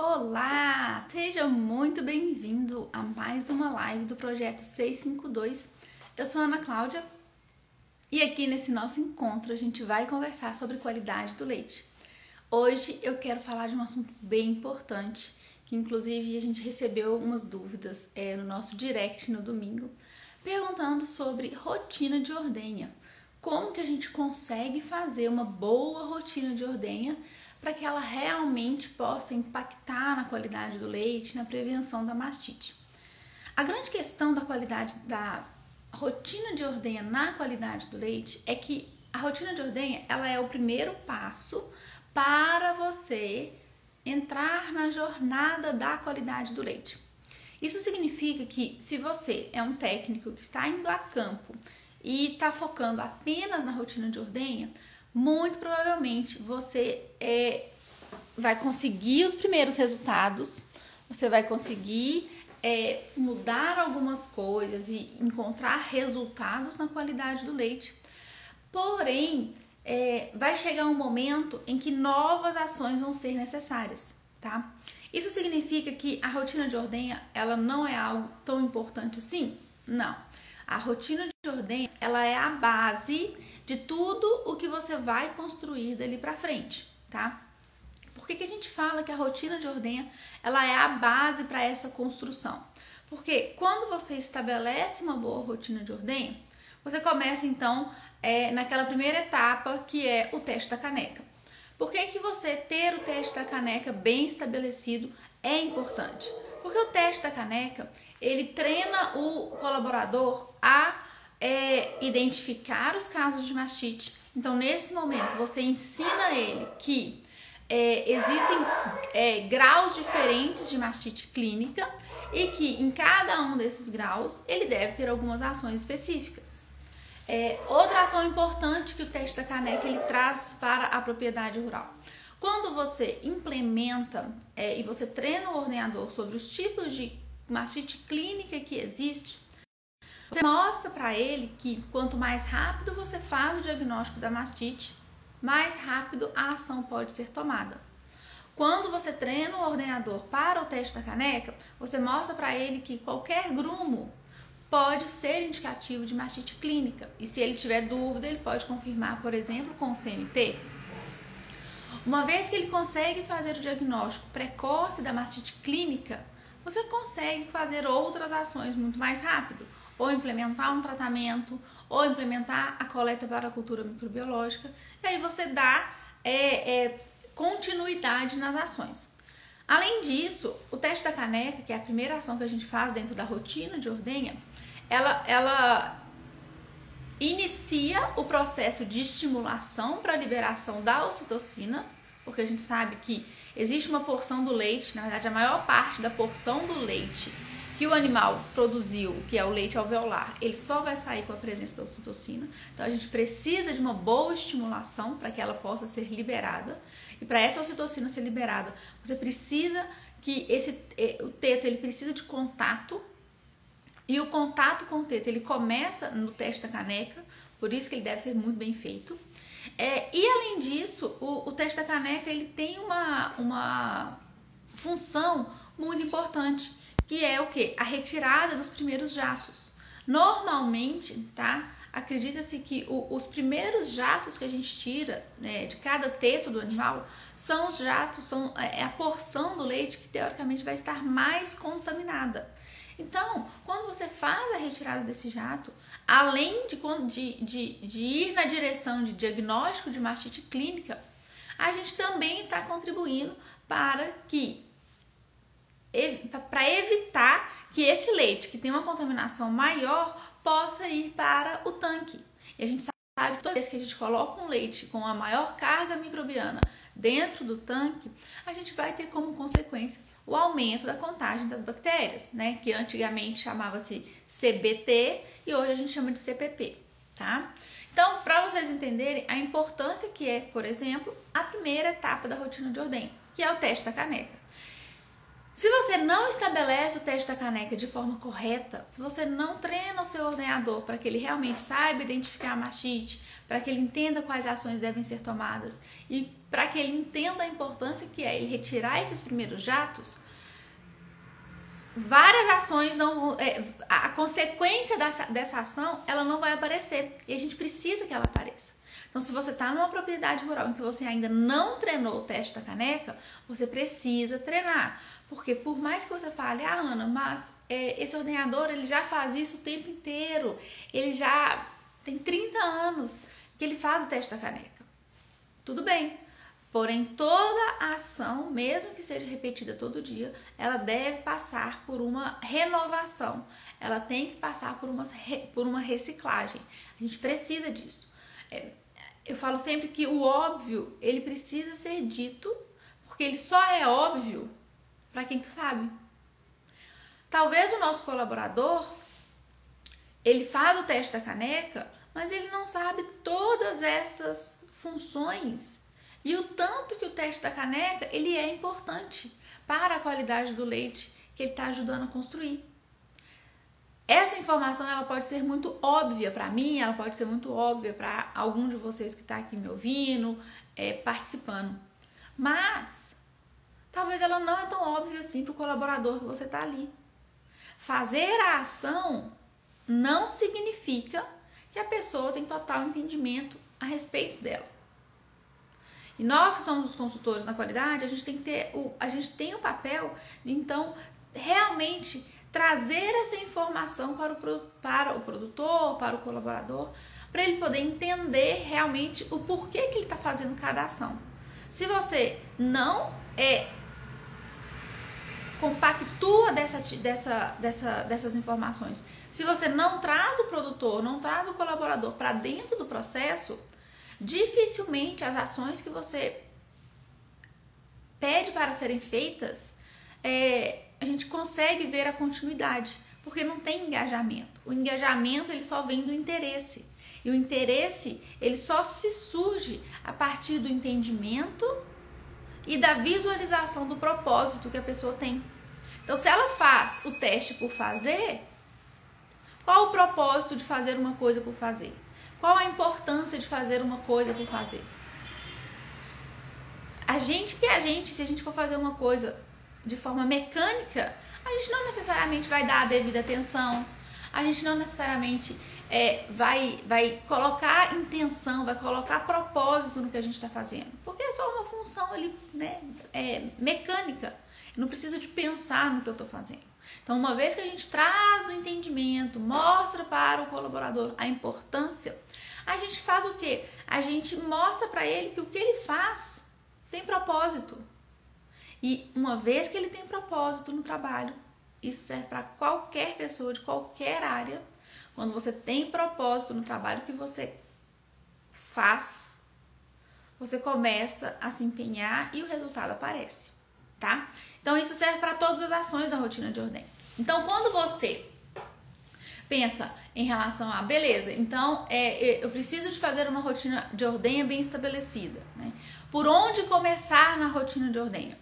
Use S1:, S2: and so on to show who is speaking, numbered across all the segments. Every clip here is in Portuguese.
S1: Olá, seja muito bem-vindo a mais uma live do projeto 652. Eu sou Ana Cláudia e aqui nesse nosso encontro a gente vai conversar sobre qualidade do leite. Hoje eu quero falar de um assunto bem importante, que inclusive a gente recebeu umas dúvidas é, no nosso direct no domingo, perguntando sobre rotina de ordenha. Como que a gente consegue fazer uma boa rotina de ordenha para que ela realmente possa impactar na qualidade do leite, na prevenção da mastite. A grande questão da qualidade da rotina de ordenha na qualidade do leite é que a rotina de ordenha ela é o primeiro passo para você entrar na jornada da qualidade do leite. Isso significa que se você é um técnico que está indo a campo e está focando apenas na rotina de ordenha, muito provavelmente você é, vai conseguir os primeiros resultados, você vai conseguir é, mudar algumas coisas e encontrar resultados na qualidade do leite. Porém, é, vai chegar um momento em que novas ações vão ser necessárias, tá? Isso significa que a rotina de ordenha ela não é algo tão importante assim? Não. A rotina de ordenha ela é a base de tudo o que você vai construir dali para frente, tá? Por que, que a gente fala que a rotina de ordenha ela é a base para essa construção? Porque quando você estabelece uma boa rotina de ordenha, você começa então é, naquela primeira etapa que é o teste da caneca. Por que, que você ter o teste da caneca bem estabelecido é importante? Porque o teste da caneca ele treina o colaborador a é identificar os casos de mastite. Então, nesse momento, você ensina ele que é, existem é, graus diferentes de mastite clínica e que em cada um desses graus ele deve ter algumas ações específicas. É, outra ação importante que o teste da caneca ele traz para a propriedade rural. Quando você implementa é, e você treina o ordenador sobre os tipos de mastite clínica que existe, você mostra para ele que quanto mais rápido você faz o diagnóstico da mastite, mais rápido a ação pode ser tomada. Quando você treina o ordenador para o teste da caneca, você mostra para ele que qualquer grumo pode ser indicativo de mastite clínica. E se ele tiver dúvida, ele pode confirmar, por exemplo, com o CMT. Uma vez que ele consegue fazer o diagnóstico precoce da mastite clínica, você consegue fazer outras ações muito mais rápido ou implementar um tratamento, ou implementar a coleta para a cultura microbiológica, e aí você dá é, é, continuidade nas ações. Além disso, o teste da caneca, que é a primeira ação que a gente faz dentro da rotina de ordenha, ela, ela inicia o processo de estimulação para a liberação da ocitocina, porque a gente sabe que existe uma porção do leite, na verdade a maior parte da porção do leite que o animal produziu, que é o leite alveolar, ele só vai sair com a presença da ocitocina. Então a gente precisa de uma boa estimulação para que ela possa ser liberada. E para essa ocitocina ser liberada, você precisa que esse o teto ele precisa de contato. E o contato com o teto, ele começa no teste da caneca, por isso que ele deve ser muito bem feito. É, e além disso, o, o teste da caneca ele tem uma, uma função muito importante que é o que? A retirada dos primeiros jatos. Normalmente, tá? Acredita-se que o, os primeiros jatos que a gente tira né, de cada teto do animal são os jatos, são é, é a porção do leite que teoricamente vai estar mais contaminada. Então, quando você faz a retirada desse jato, além de, de, de, de ir na direção de diagnóstico de mastite clínica, a gente também está contribuindo para que para evitar que esse leite que tem uma contaminação maior possa ir para o tanque. E a gente sabe que toda vez que a gente coloca um leite com a maior carga microbiana dentro do tanque, a gente vai ter como consequência o aumento da contagem das bactérias, né? Que antigamente chamava-se CBT e hoje a gente chama de CPP, tá? Então, para vocês entenderem a importância que é, por exemplo, a primeira etapa da rotina de ordem, que é o teste da caneca. Se você não estabelece o teste da caneca de forma correta, se você não treina o seu ordenador para que ele realmente saiba identificar a mastite, para que ele entenda quais ações devem ser tomadas e para que ele entenda a importância que é ele retirar esses primeiros jatos, várias ações não é, a consequência dessa, dessa ação ela não vai aparecer e a gente precisa que ela apareça. Então, se você está numa propriedade rural em que você ainda não treinou o teste da caneca, você precisa treinar. Porque por mais que você fale, ah, Ana, mas é, esse ordenador ele já faz isso o tempo inteiro, ele já tem 30 anos que ele faz o teste da caneca. Tudo bem. Porém, toda ação, mesmo que seja repetida todo dia, ela deve passar por uma renovação. Ela tem que passar por uma, por uma reciclagem. A gente precisa disso. É, eu falo sempre que o óbvio, ele precisa ser dito, porque ele só é óbvio para quem sabe. Talvez o nosso colaborador, ele faz o teste da caneca, mas ele não sabe todas essas funções e o tanto que o teste da caneca, ele é importante para a qualidade do leite que ele está ajudando a construir. Essa informação ela pode ser muito óbvia para mim, ela pode ser muito óbvia para algum de vocês que está aqui me ouvindo, é, participando. Mas talvez ela não é tão óbvia assim para o colaborador que você está ali. Fazer a ação não significa que a pessoa tem total entendimento a respeito dela. E nós que somos os consultores na qualidade, a gente tem que ter o, a gente tem o papel de então realmente trazer essa informação para o, para o produtor, para o colaborador, para ele poder entender realmente o porquê que ele está fazendo cada ação. Se você não é compactua dessa, dessa, dessa, dessas informações, se você não traz o produtor, não traz o colaborador para dentro do processo, dificilmente as ações que você pede para serem feitas é, a gente consegue ver a continuidade, porque não tem engajamento. O engajamento ele só vem do interesse. E o interesse, ele só se surge a partir do entendimento e da visualização do propósito que a pessoa tem. Então, se ela faz o teste por fazer, qual o propósito de fazer uma coisa por fazer? Qual a importância de fazer uma coisa por fazer? A gente que é a gente, se a gente for fazer uma coisa de forma mecânica, a gente não necessariamente vai dar a devida atenção, a gente não necessariamente é, vai, vai colocar intenção, vai colocar propósito no que a gente está fazendo, porque é só uma função ali, né, é, mecânica. Eu não preciso de pensar no que eu estou fazendo. Então, uma vez que a gente traz o entendimento, mostra para o colaborador a importância, a gente faz o quê? A gente mostra para ele que o que ele faz tem propósito. E uma vez que ele tem propósito no trabalho, isso serve para qualquer pessoa de qualquer área. Quando você tem propósito no trabalho que você faz, você começa a se empenhar e o resultado aparece, tá? Então isso serve para todas as ações da rotina de ordem. Então quando você pensa em relação a beleza, então é, é eu preciso de fazer uma rotina de ordenha bem estabelecida, né? Por onde começar na rotina de ordenha?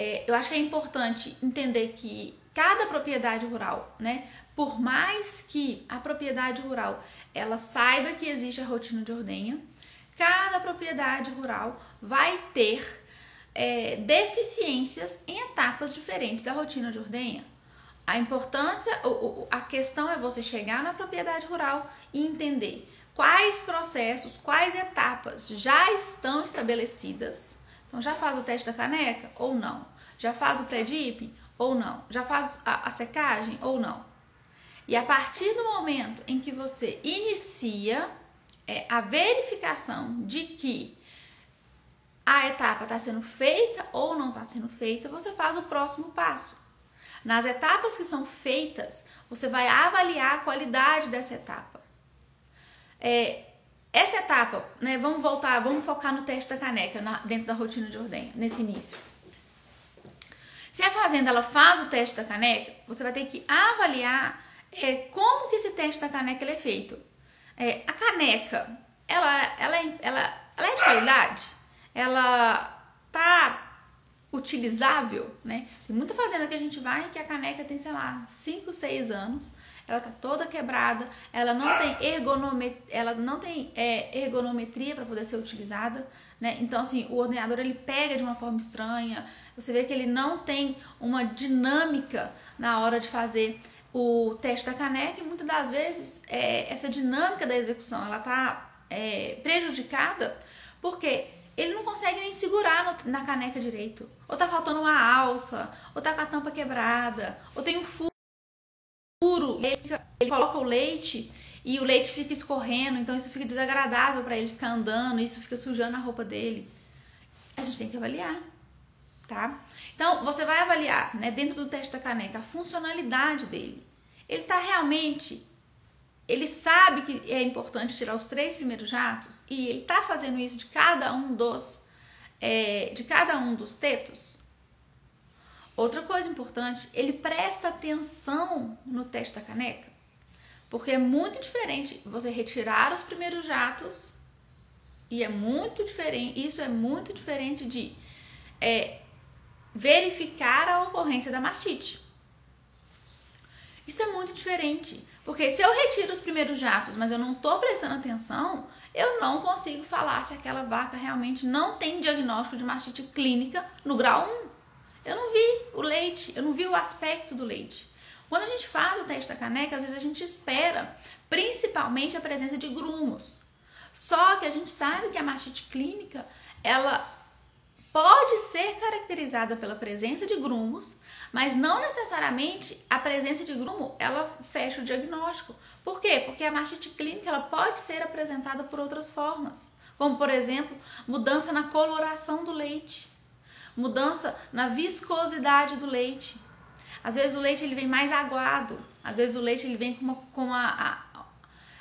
S1: é, eu acho que é importante entender que cada propriedade rural, né, por mais que a propriedade rural ela saiba que existe a rotina de ordenha, cada propriedade rural vai ter é, deficiências em etapas diferentes da rotina de ordenha. A importância, a questão é você chegar na propriedade rural e entender quais processos, quais etapas já estão estabelecidas então, já faz o teste da caneca ou não? Já faz o pré-dip ou não? Já faz a, a secagem ou não? E a partir do momento em que você inicia é, a verificação de que a etapa está sendo feita ou não está sendo feita, você faz o próximo passo. Nas etapas que são feitas, você vai avaliar a qualidade dessa etapa. É, essa etapa, né, vamos voltar, vamos focar no teste da caneca na, dentro da rotina de ordenha, nesse início. Se a fazenda ela faz o teste da caneca, você vai ter que avaliar é, como que esse teste da caneca é feito. É, a caneca, ela, ela, ela, ela é de qualidade? Ela tá utilizável, né? Tem muita fazenda que a gente vai que a caneca tem, sei lá, 5, 6 anos, ela tá toda quebrada, ela não tem ergonometria, ela não tem é, ergonometria para poder ser utilizada, né? Então assim, o ordenador ele pega de uma forma estranha, você vê que ele não tem uma dinâmica na hora de fazer o teste da caneca e muitas das vezes é, essa dinâmica da execução ela tá é, prejudicada porque ele não consegue nem segurar no, na caneca direito. Ou tá faltando uma alça, ou tá com a tampa quebrada, ou tem um furo, ele, fica, ele coloca o leite e o leite fica escorrendo, então isso fica desagradável para ele ficar andando, isso fica sujando a roupa dele. A gente tem que avaliar, tá? Então, você vai avaliar, né, dentro do teste da caneca, a funcionalidade dele. Ele tá realmente ele sabe que é importante tirar os três primeiros jatos e ele está fazendo isso de cada um dos é, de cada um dos tetos. Outra coisa importante, ele presta atenção no teste da caneca, porque é muito diferente você retirar os primeiros jatos e é muito diferente. Isso é muito diferente de é, verificar a ocorrência da mastite. Isso é muito diferente. Porque se eu retiro os primeiros jatos, mas eu não estou prestando atenção, eu não consigo falar se aquela vaca realmente não tem diagnóstico de mastite clínica no grau 1. Eu não vi o leite, eu não vi o aspecto do leite. Quando a gente faz o teste da caneca, às vezes a gente espera principalmente a presença de grumos. Só que a gente sabe que a mastite clínica, ela pode ser caracterizada pela presença de grumos, mas não necessariamente a presença de grumo ela fecha o diagnóstico. Por quê? Porque a mastite clínica ela pode ser apresentada por outras formas, como por exemplo, mudança na coloração do leite, mudança na viscosidade do leite. Às vezes o leite ele vem mais aguado, às vezes o leite ele vem com uma, com uma,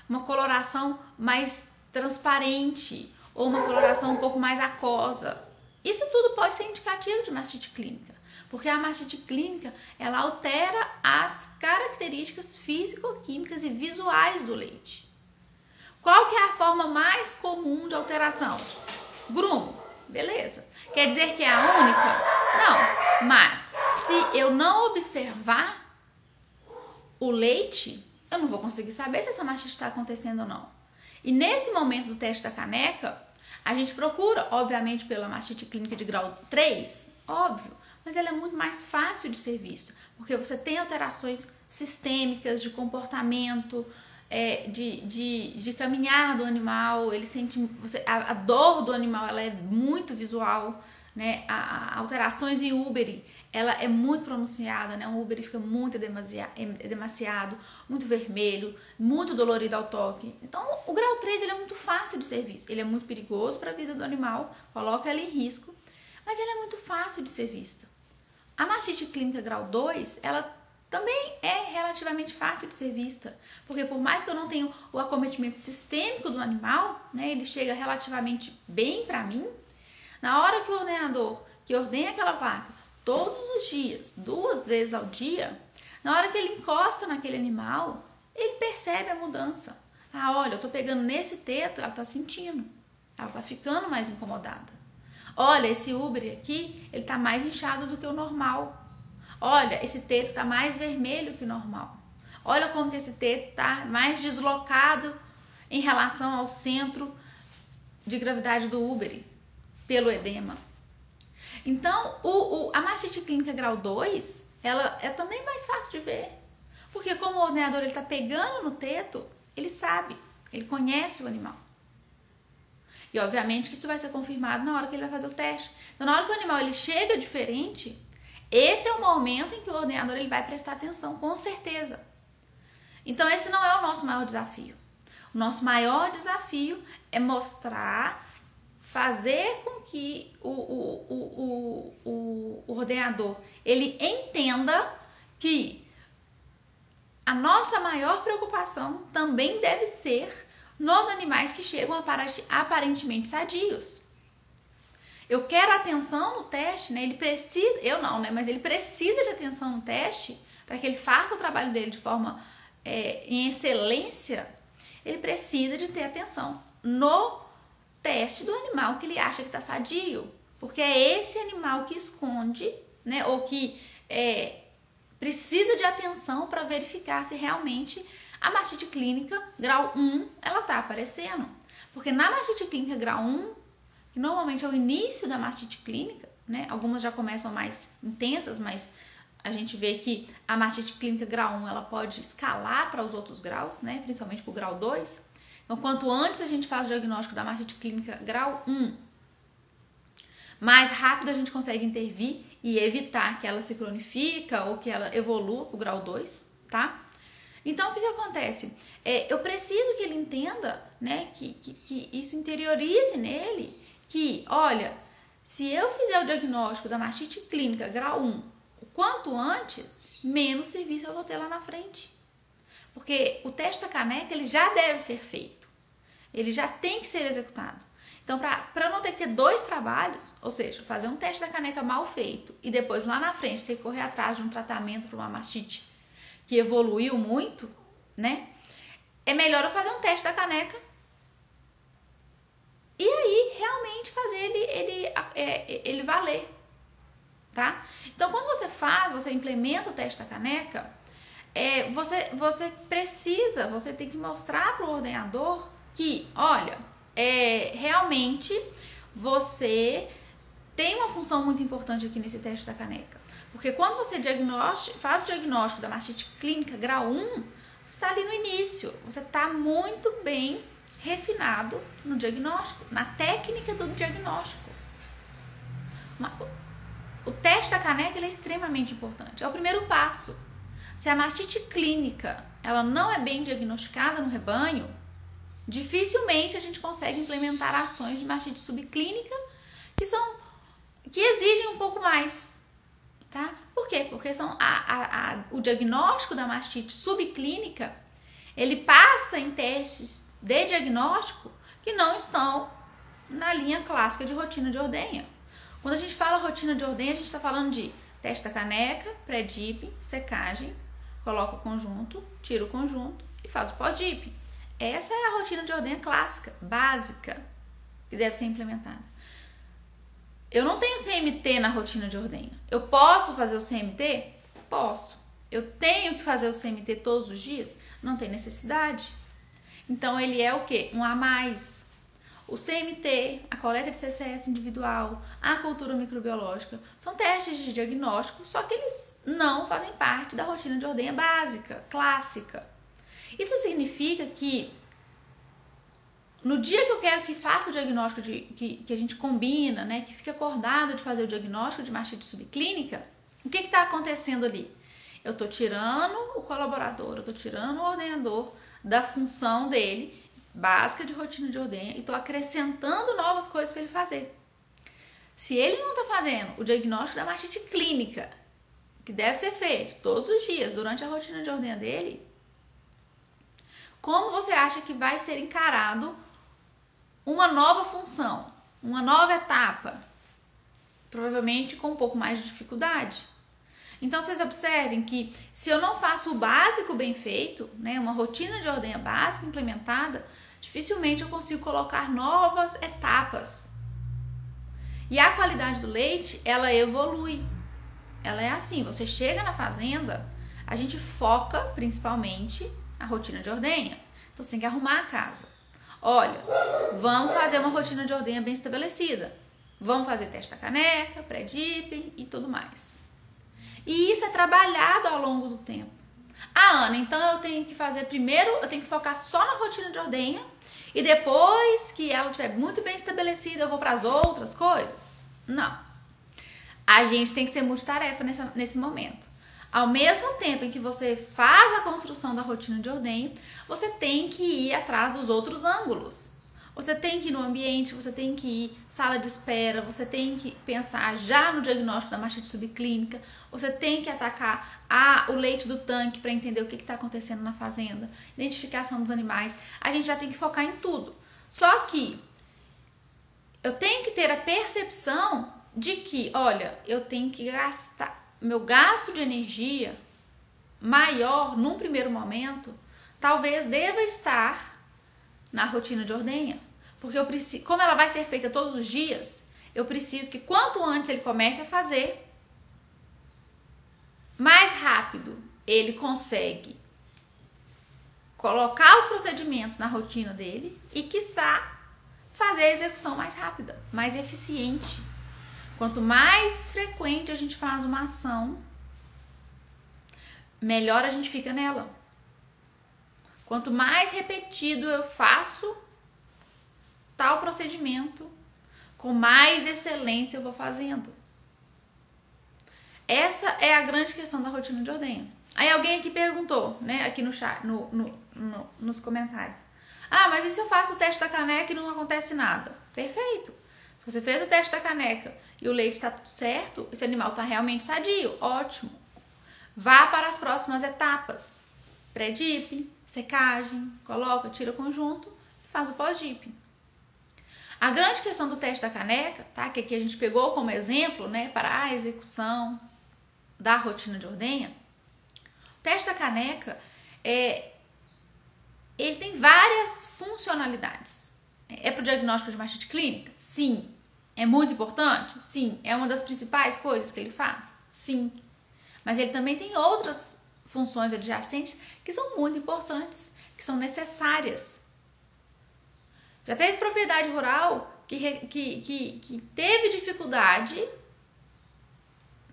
S1: uma coloração mais transparente ou uma coloração um pouco mais aquosa. Isso tudo pode ser indicativo de mastite clínica, porque a mastite clínica ela altera as características físico-químicas e visuais do leite. Qual que é a forma mais comum de alteração? Grumo, beleza. Quer dizer que é a única? Não, mas se eu não observar o leite, eu não vou conseguir saber se essa mastite está acontecendo ou não. E nesse momento do teste da caneca, a gente procura, obviamente, pela mastite clínica de grau 3, óbvio, mas ela é muito mais fácil de ser vista, porque você tem alterações sistêmicas de comportamento, é, de, de, de caminhar do animal, ele sente você, a, a, dor do animal ela é muito visual, né? A, a alterações em Uber, ela é muito pronunciada, né? O Uber fica muito demasiado, muito vermelho, muito dolorido ao toque. Então, o grau 3 ele é muito fácil de ser visto. Ele é muito perigoso para a vida do animal, coloca ela em risco, mas ele é muito fácil de ser visto. A mastite clínica grau 2, ela também é relativamente fácil de ser vista, porque por mais que eu não tenha o acometimento sistêmico do animal, né, ele chega relativamente bem para mim. Na hora que o ordenador, que ordena aquela vaca todos os dias, duas vezes ao dia, na hora que ele encosta naquele animal, ele percebe a mudança. Ah, olha, eu tô pegando nesse teto, ela tá sentindo. Ela tá ficando mais incomodada. Olha, esse Uber aqui, ele tá mais inchado do que o normal. Olha, esse teto está mais vermelho que o normal. Olha como que esse teto está mais deslocado em relação ao centro de gravidade do úbere pelo edema. Então, o, o, a mastite clínica grau 2, ela é também mais fácil de ver. Porque como o ordenador está pegando no teto, ele sabe, ele conhece o animal. E obviamente que isso vai ser confirmado na hora que ele vai fazer o teste. Então, na hora que o animal ele chega diferente, esse é o momento em que o ordenador ele vai prestar atenção, com certeza. Então, esse não é o nosso maior desafio. O nosso maior desafio é mostrar, fazer com que o, o, o, o, ordenador ele entenda que a nossa maior preocupação também deve ser nos animais que chegam aparentemente sadios. Eu quero atenção no teste, né? Ele precisa, eu não, né? Mas ele precisa de atenção no teste para que ele faça o trabalho dele de forma é, em excelência. Ele precisa de ter atenção no teste do animal que ele acha que está sadio. Porque é esse animal que esconde, né, ou que é, precisa de atenção para verificar se realmente a mastite clínica grau 1 ela tá aparecendo. Porque na mastite clínica grau 1, que normalmente é o início da mastite clínica, né? Algumas já começam mais intensas, mas a gente vê que a mastite clínica grau 1 ela pode escalar para os outros graus, né? Principalmente para o grau 2. Então, quanto antes a gente faz o diagnóstico da mastite clínica grau 1, mais rápido a gente consegue intervir e evitar que ela se cronifica ou que ela evolua o grau 2, tá? Então, o que, que acontece? É, eu preciso que ele entenda, né, que, que, que isso interiorize nele, que, olha, se eu fizer o diagnóstico da mastite clínica grau 1 o quanto antes, menos serviço eu vou ter lá na frente. Porque o teste da caneca ele já deve ser feito. Ele já tem que ser executado. Então, para não ter que ter dois trabalhos, ou seja, fazer um teste da caneca mal feito e depois lá na frente ter que correr atrás de um tratamento para uma mastite que evoluiu muito, né? É melhor eu fazer um teste da caneca e aí realmente fazer ele, ele, é, ele valer, tá? Então, quando você faz, você implementa o teste da caneca, é, você, você precisa, você tem que mostrar para o ordenador que, olha, é, realmente você tem uma função muito importante aqui nesse teste da caneca. Porque quando você faz o diagnóstico da mastite clínica grau 1, você está ali no início, você está muito bem refinado no diagnóstico, na técnica do diagnóstico. O teste da caneca é extremamente importante, é o primeiro passo. Se a mastite clínica ela não é bem diagnosticada no rebanho, dificilmente a gente consegue implementar ações de mastite subclínica que são que exigem um pouco mais, tá? Por quê? Porque são a, a, a, o diagnóstico da mastite subclínica ele passa em testes de diagnóstico que não estão na linha clássica de rotina de ordenha. Quando a gente fala rotina de ordenha, a gente está falando de testa caneca, pré-dip, secagem, coloca o conjunto, tira o conjunto e faz o pós-dip. Essa é a rotina de ordenha clássica, básica, que deve ser implementada. Eu não tenho CMT na rotina de ordenha. Eu posso fazer o CMT? Posso. Eu tenho que fazer o CMT todos os dias? Não tem necessidade. Então ele é o que? Um a mais. O CMT, a coleta de CCS individual, a cultura microbiológica, são testes de diagnóstico, só que eles não fazem parte da rotina de ordenha básica, clássica. Isso significa que no dia que eu quero que faça o diagnóstico de, que, que a gente combina, né, que fique acordado de fazer o diagnóstico de mastite subclínica, o que está acontecendo ali? Eu estou tirando o colaborador, eu estou tirando o ordenador da função dele, básica de rotina de ordenha, e estou acrescentando novas coisas para ele fazer. Se ele não está fazendo o diagnóstico da mastite clínica, que deve ser feito todos os dias durante a rotina de ordenha dele, como você acha que vai ser encarado uma nova função, uma nova etapa? Provavelmente com um pouco mais de dificuldade. Então vocês observem que se eu não faço o básico bem feito, né, uma rotina de ordenha básica implementada, dificilmente eu consigo colocar novas etapas. E a qualidade do leite, ela evolui. Ela é assim, você chega na fazenda, a gente foca principalmente a rotina de ordenha. Então você tem que arrumar a casa. Olha, vamos fazer uma rotina de ordenha bem estabelecida. Vamos fazer teste da caneca, pré-dip e tudo mais. E isso é trabalhado ao longo do tempo. Ah, Ana, então eu tenho que fazer primeiro, eu tenho que focar só na rotina de ordenha e depois que ela estiver muito bem estabelecida, eu vou para as outras coisas? Não. A gente tem que ser multitarefa nessa, nesse momento. Ao mesmo tempo em que você faz a construção da rotina de ordenha, você tem que ir atrás dos outros ângulos. Você tem que ir no ambiente, você tem que ir sala de espera, você tem que pensar já no diagnóstico da mastite subclínica, você tem que atacar a, o leite do tanque para entender o que está acontecendo na fazenda, identificação dos animais. A gente já tem que focar em tudo. Só que eu tenho que ter a percepção de que, olha, eu tenho que gastar meu gasto de energia maior num primeiro momento, talvez deva estar na rotina de ordenha. Porque eu preciso, como ela vai ser feita todos os dias, eu preciso que quanto antes ele comece a fazer, mais rápido ele consegue colocar os procedimentos na rotina dele e, quiçá, fazer a execução mais rápida, mais eficiente. Quanto mais frequente a gente faz uma ação, melhor a gente fica nela. Quanto mais repetido eu faço tal procedimento, com mais excelência eu vou fazendo. Essa é a grande questão da rotina de ordenha. Aí alguém aqui perguntou, né, aqui no chat, no, no, no, nos comentários. Ah, mas e se eu faço o teste da caneca e não acontece nada? Perfeito. Você fez o teste da caneca e o leite está tudo certo, esse animal está realmente sadio, ótimo. Vá para as próximas etapas. Pré-dip, secagem, coloca, tira o conjunto e faz o pós-dip. A grande questão do teste da caneca, tá? Que aqui a gente pegou como exemplo, né, para a execução da rotina de ordenha. O teste da caneca é ele tem várias funcionalidades. É para o diagnóstico de mastite clínica? Sim. É muito importante? Sim. É uma das principais coisas que ele faz? Sim. Mas ele também tem outras funções adjacentes que são muito importantes, que são necessárias. Já teve propriedade rural que, que, que, que teve dificuldade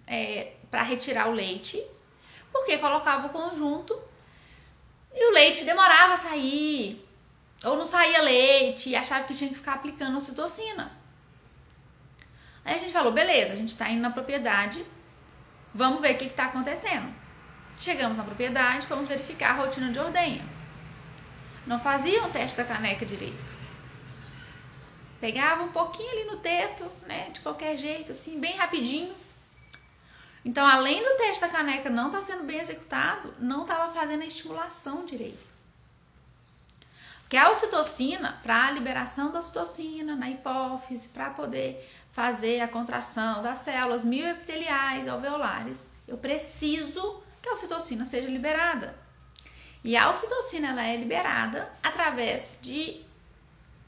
S1: é, para retirar o leite, porque colocava o conjunto e o leite demorava a sair, ou não saía leite, e achava que tinha que ficar aplicando ocitocina. Aí a gente falou, beleza, a gente está indo na propriedade, vamos ver o que está acontecendo. Chegamos na propriedade, vamos verificar a rotina de ordenha. Não faziam o teste da caneca direito. Pegava um pouquinho ali no teto, né, de qualquer jeito, assim, bem rapidinho então, além do teste da caneca não estar tá sendo bem executado, não estava fazendo a estimulação direito. Que a ocitocina, para a liberação da ocitocina na hipófise, para poder fazer a contração das células mioepiteliais alveolares, eu preciso que a ocitocina seja liberada. E a ocitocina ela é liberada através de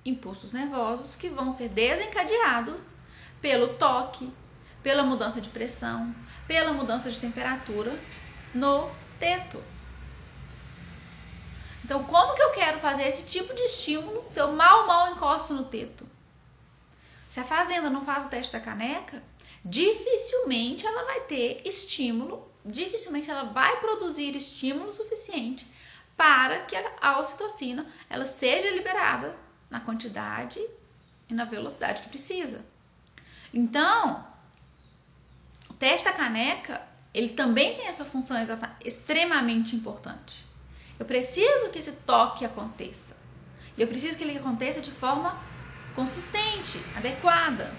S1: impulsos nervosos que vão ser desencadeados pelo toque, pela mudança de pressão, pela mudança de temperatura no teto. Então, como que eu quero fazer esse tipo de estímulo se eu mal, mal encosto no teto? Se a fazenda não faz o teste da caneca, dificilmente ela vai ter estímulo, dificilmente ela vai produzir estímulo suficiente para que a ocitocina ela seja liberada na quantidade e na velocidade que precisa. Então, teste da caneca, ele também tem essa função extremamente importante. Eu preciso que esse toque aconteça. E eu preciso que ele aconteça de forma consistente, adequada,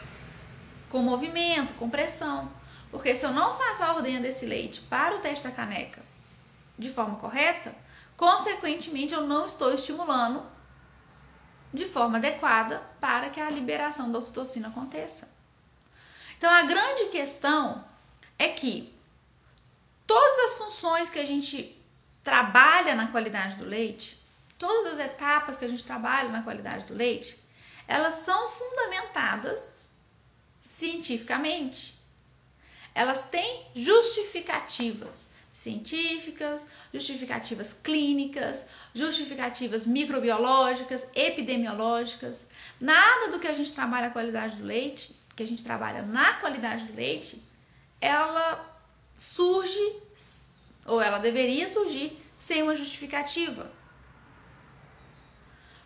S1: com movimento, com pressão. Porque se eu não faço a ordenha desse leite para o teste da caneca de forma correta, consequentemente eu não estou estimulando de forma adequada para que a liberação da ocitocina aconteça. Então a grande questão é que todas as funções que a gente trabalha na qualidade do leite, todas as etapas que a gente trabalha na qualidade do leite, elas são fundamentadas cientificamente. Elas têm justificativas científicas, justificativas clínicas, justificativas microbiológicas, epidemiológicas. Nada do que a gente trabalha a qualidade do leite, que a gente trabalha na qualidade do leite, ela surge, ou ela deveria surgir, sem uma justificativa.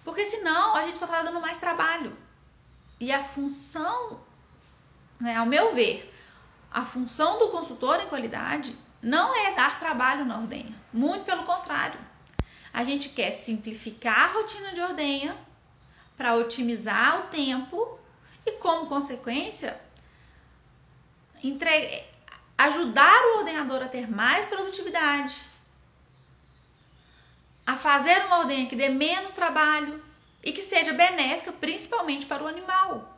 S1: Porque senão a gente só está dando mais trabalho. E a função, né, ao meu ver, a função do consultor em qualidade não é dar trabalho na ordenha. Muito pelo contrário. A gente quer simplificar a rotina de ordenha para otimizar o tempo e, como consequência, entre... ajudar o ordenador a ter mais produtividade, a fazer uma ordenha que dê menos trabalho e que seja benéfica principalmente para o animal.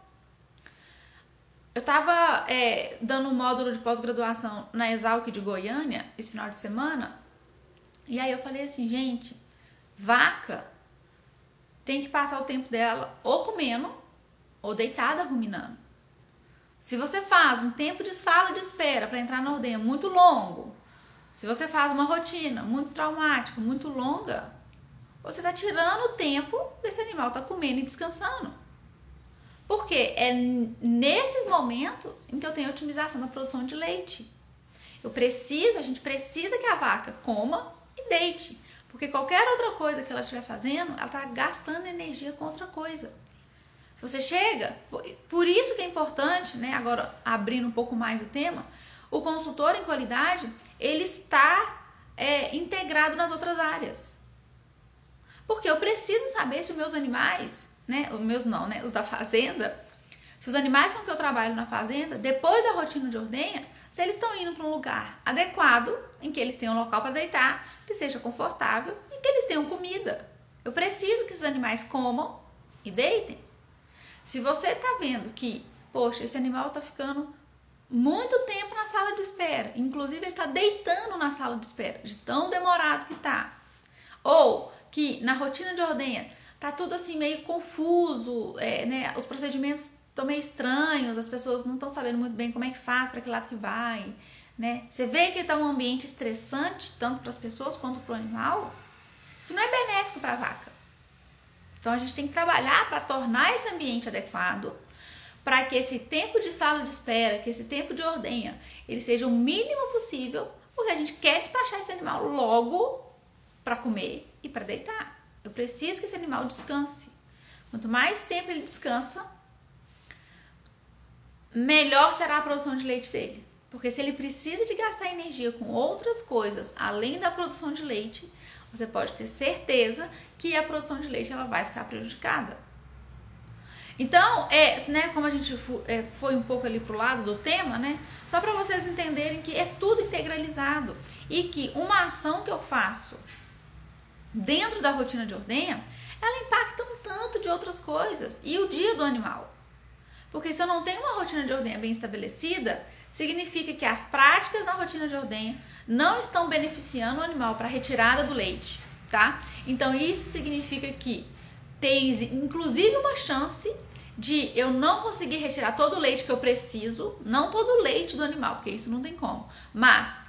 S1: Eu estava é, dando um módulo de pós-graduação na Exalc de Goiânia esse final de semana e aí eu falei assim, gente, vaca tem que passar o tempo dela ou comendo ou deitada ruminando. Se você faz um tempo de sala de espera para entrar na ordenha muito longo, se você faz uma rotina muito traumática, muito longa, você está tirando o tempo desse animal estar tá comendo e descansando. Porque é nesses momentos em que eu tenho otimização da produção de leite. Eu preciso, a gente precisa que a vaca coma e deite. Porque qualquer outra coisa que ela estiver fazendo, ela está gastando energia com outra coisa. Se você chega, por isso que é importante, né, agora abrindo um pouco mais o tema, o consultor em qualidade, ele está é, integrado nas outras áreas. Porque eu preciso saber se os meus animais, né, os meus não, né, os da fazenda, se os animais com que eu trabalho na fazenda, depois da rotina de ordenha, se eles estão indo para um lugar adequado, em que eles tenham um local para deitar, que seja confortável e que eles tenham comida. Eu preciso que os animais comam e deitem. Se você está vendo que, poxa, esse animal está ficando muito tempo na sala de espera, inclusive ele está deitando na sala de espera, de tão demorado que está, ou que na rotina de ordenha tá tudo assim meio confuso, é, né? Os procedimentos estão meio estranhos, as pessoas não estão sabendo muito bem como é que faz, para que lado que vai, né? Você vê que está um ambiente estressante tanto para as pessoas quanto para o animal. Isso não é benéfico para a vaca. Então a gente tem que trabalhar para tornar esse ambiente adequado, para que esse tempo de sala de espera, que esse tempo de ordenha, ele seja o mínimo possível, porque a gente quer despachar esse animal logo para comer e para deitar. Eu preciso que esse animal descanse. Quanto mais tempo ele descansa, melhor será a produção de leite dele. Porque se ele precisa de gastar energia com outras coisas além da produção de leite, você pode ter certeza que a produção de leite ela vai ficar prejudicada. Então, é, né, como a gente é, foi um pouco ali pro lado do tema, né, só para vocês entenderem que é tudo integralizado e que uma ação que eu faço dentro da rotina de ordenha, ela impacta um tanto de outras coisas e o dia do animal. Porque se eu não tenho uma rotina de ordenha bem estabelecida, significa que as práticas na rotina de ordenha não estão beneficiando o animal para retirada do leite, tá? Então isso significa que tem inclusive uma chance de eu não conseguir retirar todo o leite que eu preciso, não todo o leite do animal, porque isso não tem como, mas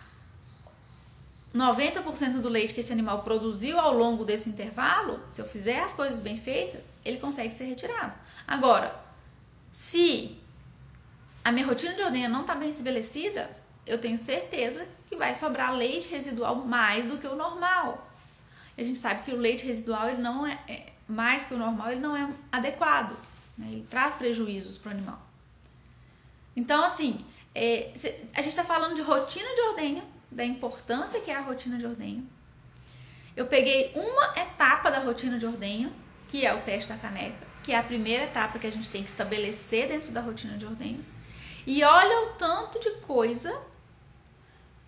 S1: 90% do leite que esse animal produziu ao longo desse intervalo, se eu fizer as coisas bem feitas, ele consegue ser retirado. Agora, se a minha rotina de ordenha não está bem estabelecida, eu tenho certeza que vai sobrar leite residual mais do que o normal. A gente sabe que o leite residual ele não é, é mais que o normal, ele não é adequado, né? ele traz prejuízos para o animal. Então, assim, é, a gente está falando de rotina de ordenha, da importância que é a rotina de ordenha. Eu peguei uma etapa da rotina de ordenha, que é o teste da caneca, que é a primeira etapa que a gente tem que estabelecer dentro da rotina de ordenha. E olha o tanto de coisa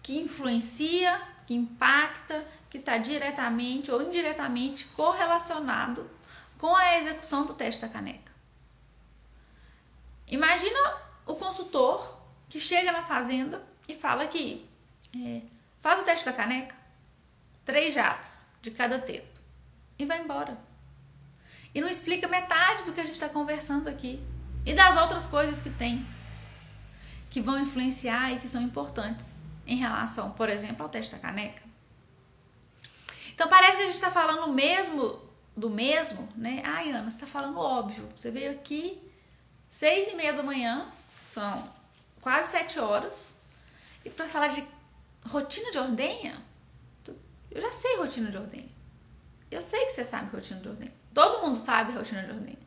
S1: que influencia, que impacta, que está diretamente ou indiretamente correlacionado com a execução do teste da caneca. Imagina o consultor que chega na fazenda e fala que é, faz o teste da caneca, três jatos de cada teto e vai embora. E não explica metade do que a gente está conversando aqui e das outras coisas que tem que vão influenciar e que são importantes em relação, por exemplo, ao teste da caneca. Então parece que a gente está falando mesmo do mesmo, né? Ai, Ana, você está falando óbvio. Você veio aqui seis e meia da manhã, são quase sete horas, e para falar de rotina de ordenha, eu já sei rotina de ordenha. Eu sei que você sabe rotina de ordenha. Todo mundo sabe rotina de ordenha.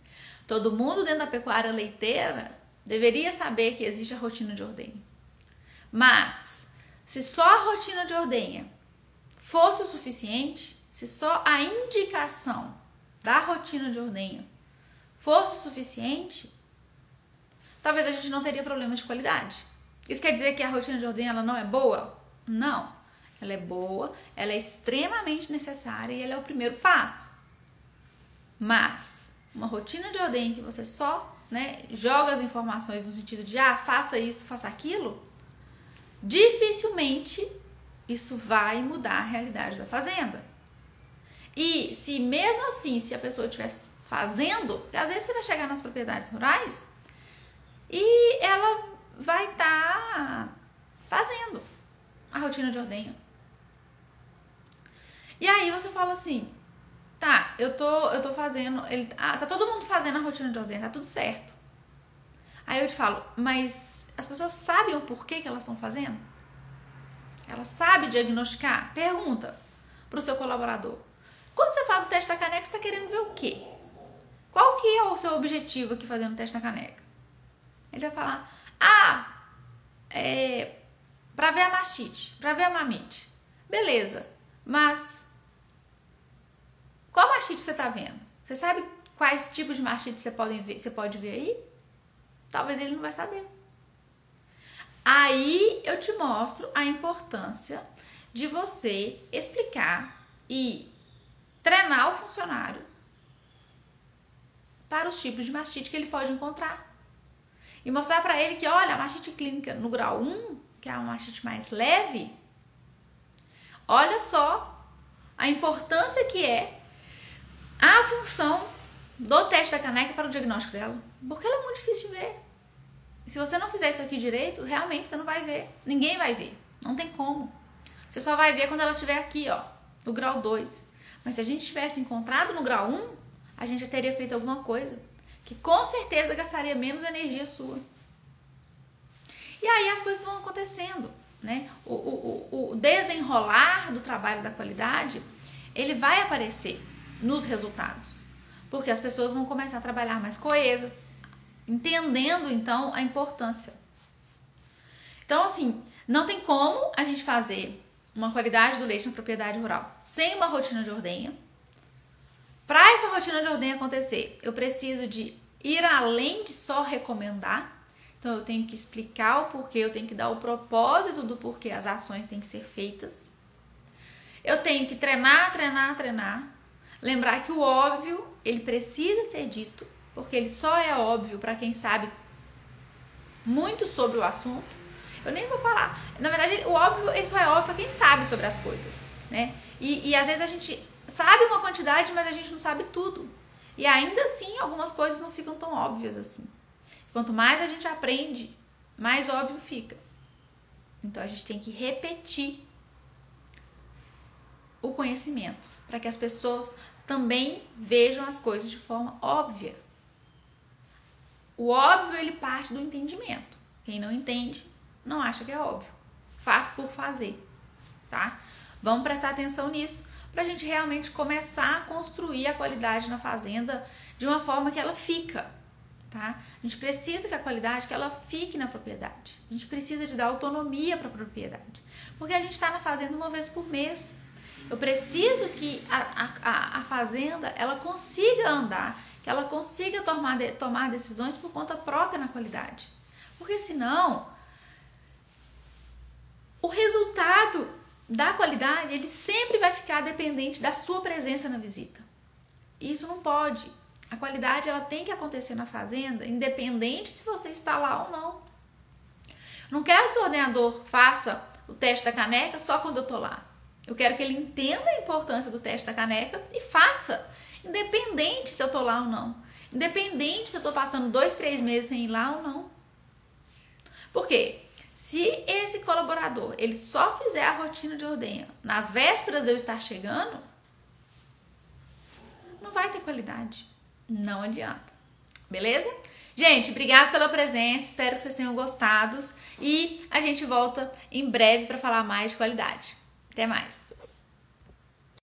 S1: Todo mundo dentro da pecuária leiteira deveria saber que existe a rotina de ordenha. Mas, se só a rotina de ordenha fosse o suficiente, se só a indicação da rotina de ordenha fosse o suficiente, talvez a gente não teria problema de qualidade. Isso quer dizer que a rotina de ordenha ela não é boa? Não. Ela é boa, ela é extremamente necessária e ela é o primeiro passo. Mas uma rotina de ordem que você só né, joga as informações no sentido de ah, faça isso, faça aquilo, dificilmente isso vai mudar a realidade da fazenda. E se mesmo assim, se a pessoa estivesse fazendo, às vezes você vai chegar nas propriedades rurais e ela vai estar tá fazendo a rotina de ordenha. E aí você fala assim, tá, eu tô, eu tô fazendo, ele, ah, tá todo mundo fazendo a rotina de ordenha, tá tudo certo. Aí eu te falo, mas as pessoas sabem o porquê que elas estão fazendo? Ela sabe diagnosticar? Pergunta pro seu colaborador. Quando você faz o teste da caneca, você está querendo ver o quê? Qual que é o seu objetivo aqui fazendo o teste da caneca? Ele vai falar, ah, é para ver a mastite, para ver a mamite. Beleza, mas qual mastite você está vendo? Você sabe quais tipos de mastite você pode ver, você pode ver aí? Talvez ele não vai saber. Aí eu te mostro a importância de você explicar e treinar o funcionário para os tipos de mastite que ele pode encontrar. E mostrar para ele que, olha, a mastite clínica no grau 1, que é a mastite mais leve, olha só a importância que é a função do teste da caneca para o diagnóstico dela. Porque ela é muito difícil de ver. Se você não fizer isso aqui direito, realmente você não vai ver. Ninguém vai ver. Não tem como. Você só vai ver quando ela estiver aqui, ó, no grau 2. Mas se a gente tivesse encontrado no grau 1, a gente já teria feito alguma coisa que com certeza gastaria menos energia sua. E aí as coisas vão acontecendo, né? O, o, o desenrolar do trabalho da qualidade, ele vai aparecer nos resultados. Porque as pessoas vão começar a trabalhar mais coesas, entendendo então a importância. Então, assim, não tem como a gente fazer uma qualidade do leite na propriedade rural sem uma rotina de ordenha. Para essa rotina de ordenha acontecer, eu preciso de ir além de só recomendar. Então, eu tenho que explicar o porquê, eu tenho que dar o propósito do porquê as ações têm que ser feitas. Eu tenho que treinar, treinar, treinar. Lembrar que o óbvio, ele precisa ser dito, porque ele só é óbvio para quem sabe muito sobre o assunto. Eu nem vou falar. Na verdade, o óbvio, ele só é óbvio para quem sabe sobre as coisas, né? E, e às vezes a gente sabe uma quantidade, mas a gente não sabe tudo. E ainda assim, algumas coisas não ficam tão óbvias assim. Quanto mais a gente aprende, mais óbvio fica. Então a gente tem que repetir o conhecimento para que as pessoas também vejam as coisas de forma óbvia. O óbvio ele parte do entendimento. Quem não entende não acha que é óbvio. Faz por fazer, tá? Vamos prestar atenção nisso para a gente realmente começar a construir a qualidade na fazenda de uma forma que ela fica, tá? A gente precisa que a qualidade que ela fique na propriedade. A gente precisa de dar autonomia para a propriedade, porque a gente está na fazenda uma vez por mês. Eu preciso que a, a, a fazenda ela consiga andar, que ela consiga tomar, de, tomar decisões por conta própria na qualidade, porque senão o resultado da qualidade, ele sempre vai ficar dependente da sua presença na visita. Isso não pode. A qualidade ela tem que acontecer na fazenda, independente se você está lá ou não. Não quero que o ordenador faça o teste da caneca só quando eu estou lá. Eu quero que ele entenda a importância do teste da caneca e faça, independente se eu estou lá ou não. Independente se eu estou passando dois, três meses sem ir lá ou não. Por quê? Se esse colaborador ele só fizer a rotina de ordenha nas vésperas de eu estar chegando, não vai ter qualidade. Não adianta. Beleza? Gente, obrigada pela presença. Espero que vocês tenham gostado e a gente volta em breve para falar mais de qualidade. Até mais.